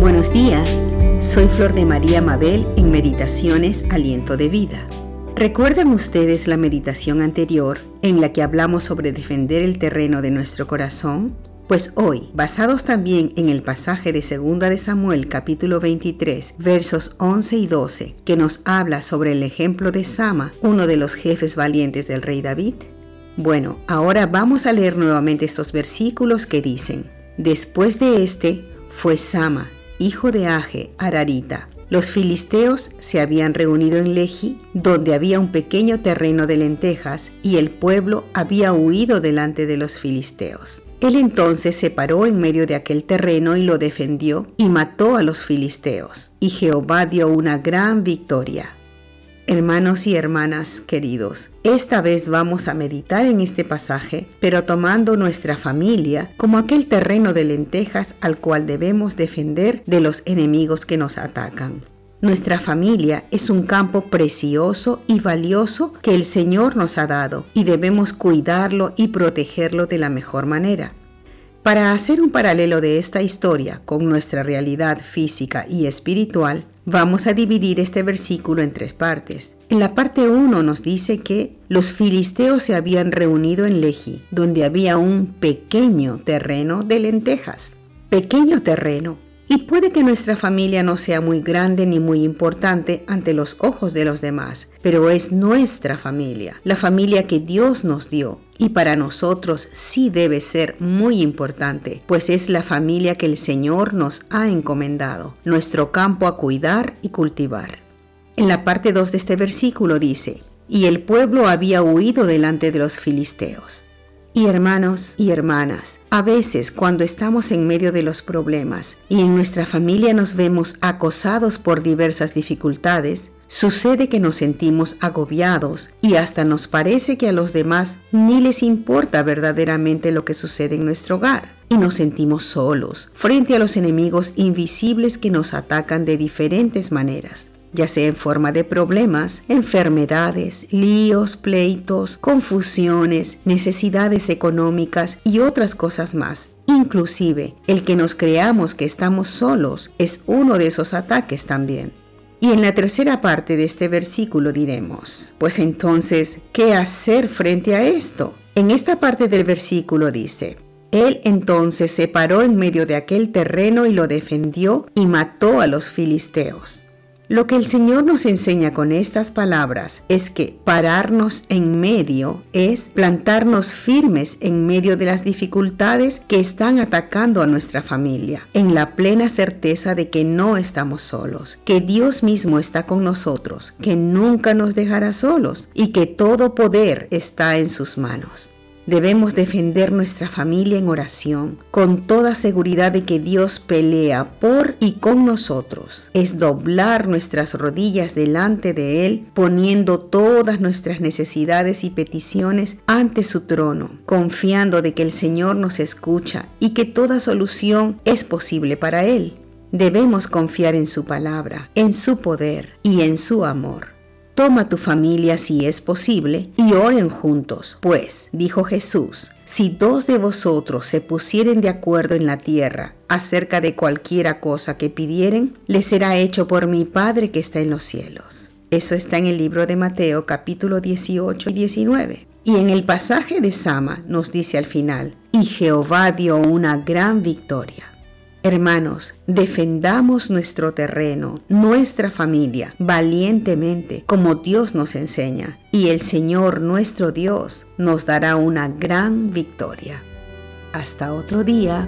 Buenos días, soy Flor de María Mabel en Meditaciones Aliento de Vida. ¿Recuerdan ustedes la meditación anterior en la que hablamos sobre defender el terreno de nuestro corazón? Pues hoy, basados también en el pasaje de 2 de Samuel capítulo 23, versos 11 y 12, que nos habla sobre el ejemplo de Sama, uno de los jefes valientes del rey David, bueno, ahora vamos a leer nuevamente estos versículos que dicen, Después de este fue Sama, hijo de Age, Ararita. Los filisteos se habían reunido en Lehi, donde había un pequeño terreno de lentejas, y el pueblo había huido delante de los filisteos. Él entonces se paró en medio de aquel terreno y lo defendió y mató a los filisteos. Y Jehová dio una gran victoria. Hermanos y hermanas queridos, esta vez vamos a meditar en este pasaje, pero tomando nuestra familia como aquel terreno de lentejas al cual debemos defender de los enemigos que nos atacan. Nuestra familia es un campo precioso y valioso que el Señor nos ha dado y debemos cuidarlo y protegerlo de la mejor manera. Para hacer un paralelo de esta historia con nuestra realidad física y espiritual, vamos a dividir este versículo en tres partes. En la parte 1 nos dice que los filisteos se habían reunido en Lehi, donde había un pequeño terreno de lentejas. Pequeño terreno, y puede que nuestra familia no sea muy grande ni muy importante ante los ojos de los demás, pero es nuestra familia, la familia que Dios nos dio. Y para nosotros sí debe ser muy importante, pues es la familia que el Señor nos ha encomendado, nuestro campo a cuidar y cultivar. En la parte 2 de este versículo dice, y el pueblo había huido delante de los filisteos. Y hermanos y hermanas, a veces cuando estamos en medio de los problemas y en nuestra familia nos vemos acosados por diversas dificultades, sucede que nos sentimos agobiados y hasta nos parece que a los demás ni les importa verdaderamente lo que sucede en nuestro hogar. Y nos sentimos solos frente a los enemigos invisibles que nos atacan de diferentes maneras ya sea en forma de problemas, enfermedades, líos, pleitos, confusiones, necesidades económicas y otras cosas más. Inclusive, el que nos creamos que estamos solos es uno de esos ataques también. Y en la tercera parte de este versículo diremos, pues entonces, ¿qué hacer frente a esto? En esta parte del versículo dice, él entonces se paró en medio de aquel terreno y lo defendió y mató a los filisteos. Lo que el Señor nos enseña con estas palabras es que pararnos en medio es plantarnos firmes en medio de las dificultades que están atacando a nuestra familia, en la plena certeza de que no estamos solos, que Dios mismo está con nosotros, que nunca nos dejará solos y que todo poder está en sus manos. Debemos defender nuestra familia en oración con toda seguridad de que Dios pelea por y con nosotros. Es doblar nuestras rodillas delante de Él, poniendo todas nuestras necesidades y peticiones ante su trono, confiando de que el Señor nos escucha y que toda solución es posible para Él. Debemos confiar en su palabra, en su poder y en su amor. Toma tu familia si es posible y oren juntos, pues, dijo Jesús, si dos de vosotros se pusieren de acuerdo en la tierra acerca de cualquiera cosa que pidieren, les será hecho por mi Padre que está en los cielos. Eso está en el libro de Mateo capítulo 18 y 19. Y en el pasaje de Sama nos dice al final, y Jehová dio una gran victoria. Hermanos, defendamos nuestro terreno, nuestra familia, valientemente, como Dios nos enseña, y el Señor nuestro Dios nos dará una gran victoria. Hasta otro día.